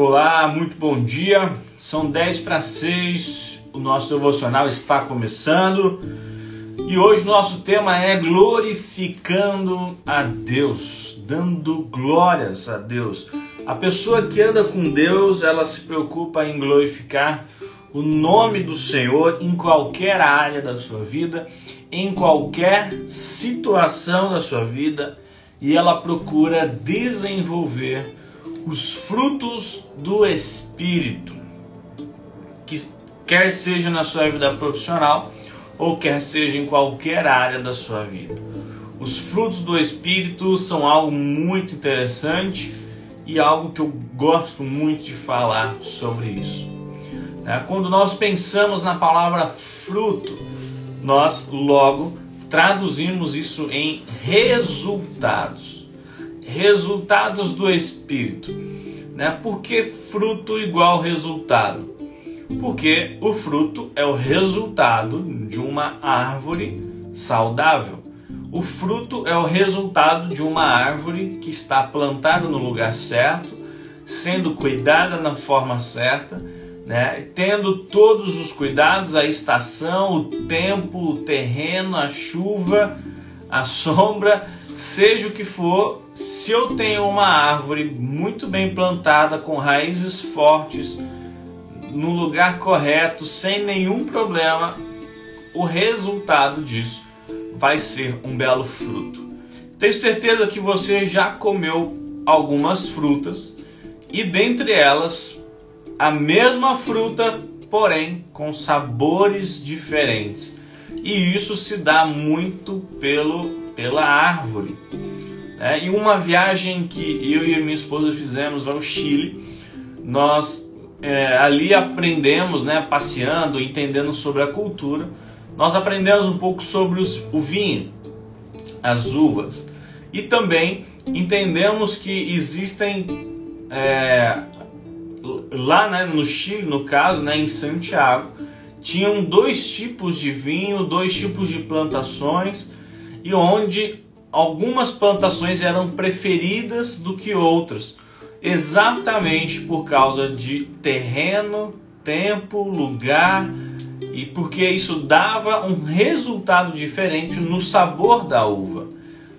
Olá, muito bom dia. São 10 para 6, o nosso devocional está começando e hoje nosso tema é glorificando a Deus, dando glórias a Deus. A pessoa que anda com Deus, ela se preocupa em glorificar o nome do Senhor em qualquer área da sua vida, em qualquer situação da sua vida, e ela procura desenvolver os frutos do Espírito, que quer seja na sua vida profissional ou quer seja em qualquer área da sua vida. Os frutos do Espírito são algo muito interessante e algo que eu gosto muito de falar sobre isso. É, quando nós pensamos na palavra fruto, nós logo traduzimos isso em resultados resultados do Espírito. Né? Por que fruto igual resultado? Porque o fruto é o resultado de uma árvore saudável. O fruto é o resultado de uma árvore que está plantada no lugar certo, sendo cuidada na forma certa, né? tendo todos os cuidados, a estação, o tempo, o terreno, a chuva, a sombra, seja o que for, se eu tenho uma árvore muito bem plantada, com raízes fortes, no lugar correto, sem nenhum problema, o resultado disso vai ser um belo fruto. Tenho certeza que você já comeu algumas frutas e dentre elas a mesma fruta, porém com sabores diferentes. E isso se dá muito pelo pela árvore. É, em uma viagem que eu e minha esposa fizemos ao Chile, nós é, ali aprendemos, né, passeando, entendendo sobre a cultura, nós aprendemos um pouco sobre os, o vinho, as uvas, e também entendemos que existem é, lá né, no Chile, no caso, né, em Santiago, tinham dois tipos de vinho, dois tipos de plantações e onde algumas plantações eram preferidas do que outras, exatamente por causa de terreno, tempo, lugar e porque isso dava um resultado diferente no sabor da uva.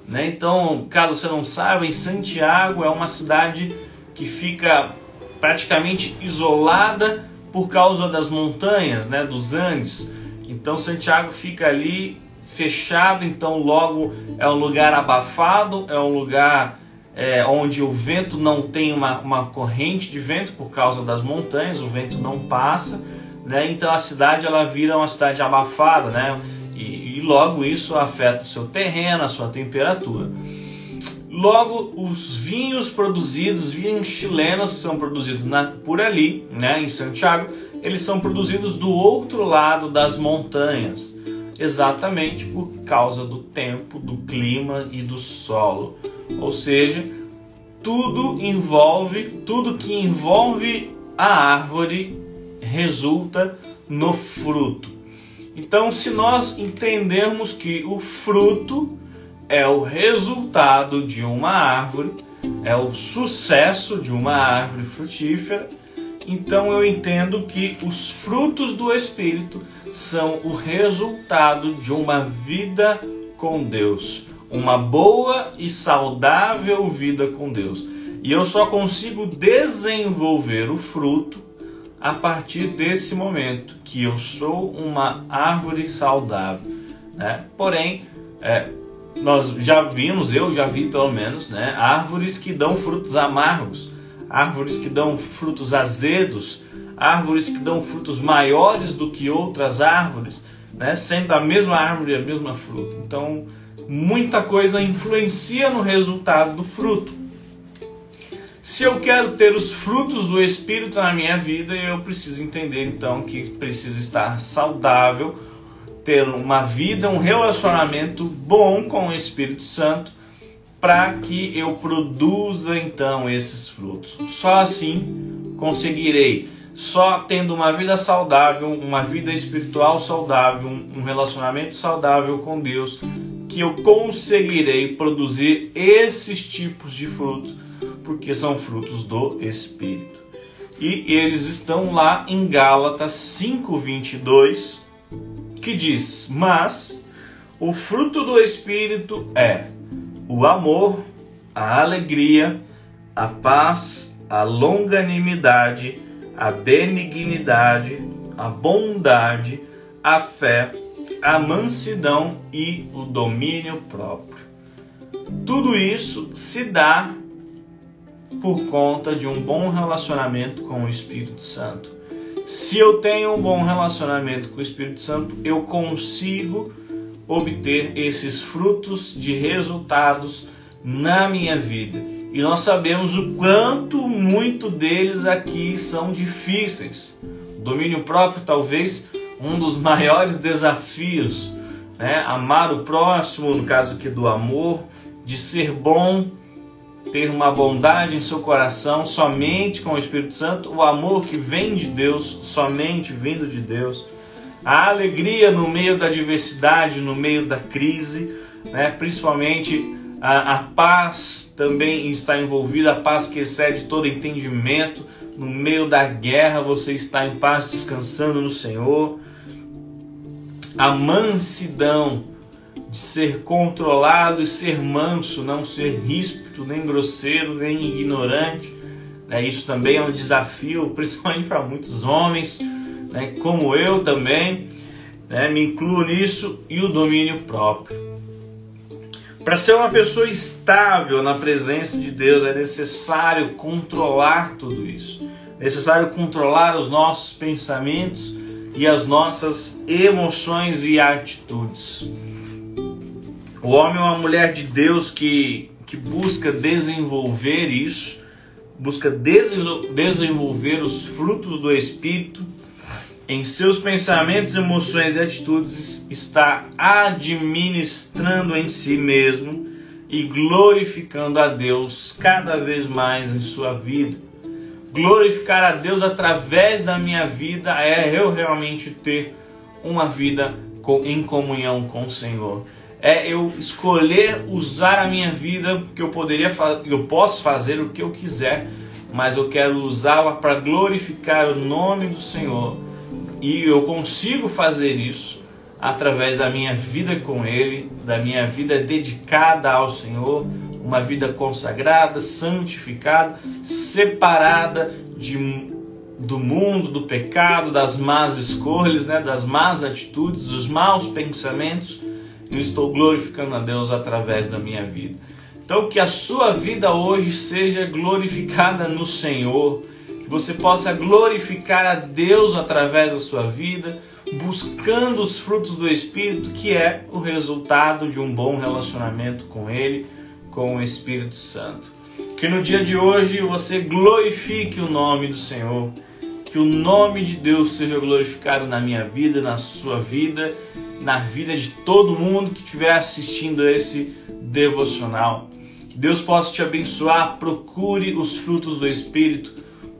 Né? Então, caso você não saiba, em Santiago é uma cidade que fica praticamente isolada por causa das montanhas, né, dos Andes. Então, Santiago fica ali fechado, então logo é um lugar abafado, é um lugar é, onde o vento não tem uma, uma corrente de vento por causa das montanhas, o vento não passa, né? então a cidade ela vira uma cidade abafada, né? e, e logo isso afeta o seu terreno, a sua temperatura. Logo, os vinhos produzidos, vinhos chilenos que são produzidos na, por ali, né, em Santiago, eles são produzidos do outro lado das montanhas exatamente por causa do tempo, do clima e do solo. Ou seja, tudo envolve, tudo que envolve a árvore resulta no fruto. Então, se nós entendermos que o fruto é o resultado de uma árvore, é o sucesso de uma árvore frutífera, então eu entendo que os frutos do Espírito são o resultado de uma vida com Deus, uma boa e saudável vida com Deus. E eu só consigo desenvolver o fruto a partir desse momento que eu sou uma árvore saudável. Né? Porém, é, nós já vimos, eu já vi pelo menos, né, árvores que dão frutos amargos árvores que dão frutos azedos, árvores que dão frutos maiores do que outras árvores, né? sendo a mesma árvore a mesma fruta. Então, muita coisa influencia no resultado do fruto. Se eu quero ter os frutos do Espírito na minha vida, eu preciso entender então que preciso estar saudável, ter uma vida, um relacionamento bom com o Espírito Santo para que eu produza então esses frutos. Só assim conseguirei, só tendo uma vida saudável, uma vida espiritual saudável, um relacionamento saudável com Deus, que eu conseguirei produzir esses tipos de frutos, porque são frutos do Espírito. E eles estão lá em Gálatas 5:22, que diz: "Mas o fruto do espírito é o amor, a alegria, a paz, a longanimidade, a benignidade, a bondade, a fé, a mansidão e o domínio próprio. Tudo isso se dá por conta de um bom relacionamento com o Espírito Santo. Se eu tenho um bom relacionamento com o Espírito Santo, eu consigo obter esses frutos de resultados na minha vida. E nós sabemos o quanto muito deles aqui são difíceis. O domínio próprio, talvez, um dos maiores desafios, né? Amar o próximo, no caso aqui do amor, de ser bom, ter uma bondade em seu coração somente com o Espírito Santo, o amor que vem de Deus, somente vindo de Deus, a alegria no meio da adversidade, no meio da crise, né? principalmente a, a paz também está envolvida, a paz que excede todo entendimento. No meio da guerra você está em paz, descansando no Senhor. A mansidão, de ser controlado e ser manso, não ser ríspido, nem grosseiro, nem ignorante. Né? Isso também é um desafio, principalmente para muitos homens, né? como eu também. Né? Me incluo nisso e o domínio próprio. Para ser uma pessoa estável na presença de Deus é necessário controlar tudo isso. É necessário controlar os nossos pensamentos e as nossas emoções e atitudes. O homem é uma mulher de Deus que, que busca desenvolver isso, busca desenvolver os frutos do Espírito em seus pensamentos, emoções e atitudes, está administrando em si mesmo e glorificando a Deus cada vez mais em sua vida. Glorificar a Deus através da minha vida é eu realmente ter uma vida em comunhão com o Senhor é eu escolher usar a minha vida que eu poderia eu posso fazer o que eu quiser, mas eu quero usá-la para glorificar o nome do Senhor. E eu consigo fazer isso através da minha vida com ele, da minha vida dedicada ao Senhor, uma vida consagrada, santificada, separada de do mundo, do pecado, das más escolhas, né, das más atitudes, dos maus pensamentos eu estou glorificando a Deus através da minha vida. Então, que a sua vida hoje seja glorificada no Senhor, você possa glorificar a Deus através da sua vida, buscando os frutos do Espírito, que é o resultado de um bom relacionamento com Ele, com o Espírito Santo. Que no dia de hoje você glorifique o nome do Senhor, que o nome de Deus seja glorificado na minha vida, na sua vida na vida de todo mundo que estiver assistindo esse devocional. Que Deus possa te abençoar. Procure os frutos do Espírito,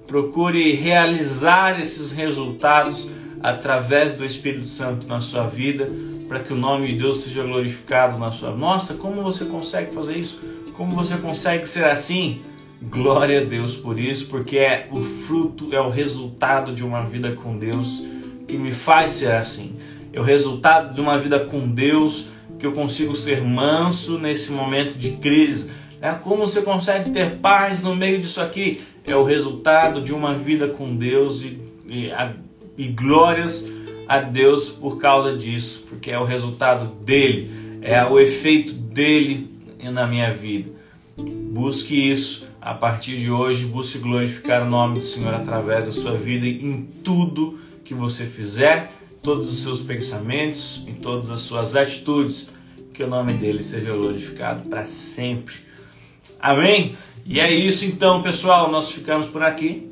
procure realizar esses resultados através do Espírito Santo na sua vida, para que o nome de Deus seja glorificado na sua. Nossa, como você consegue fazer isso? Como você consegue ser assim? Glória a Deus por isso, porque é o fruto, é o resultado de uma vida com Deus que me faz ser assim é o resultado de uma vida com Deus, que eu consigo ser manso nesse momento de crise. É como você consegue ter paz no meio disso aqui? É o resultado de uma vida com Deus e, e, a, e glórias a Deus por causa disso, porque é o resultado dele, é o efeito dele na minha vida. Busque isso a partir de hoje, busque glorificar o nome do Senhor através da sua vida em tudo que você fizer todos os seus pensamentos, em todas as suas atitudes, que o nome dele seja glorificado para sempre. Amém? E é isso então, pessoal. Nós ficamos por aqui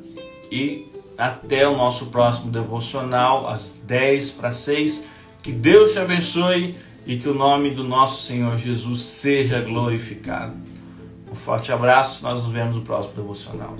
e até o nosso próximo devocional, às 10 para 6. Que Deus te abençoe e que o nome do nosso Senhor Jesus seja glorificado. Um forte abraço, nós nos vemos no próximo devocional.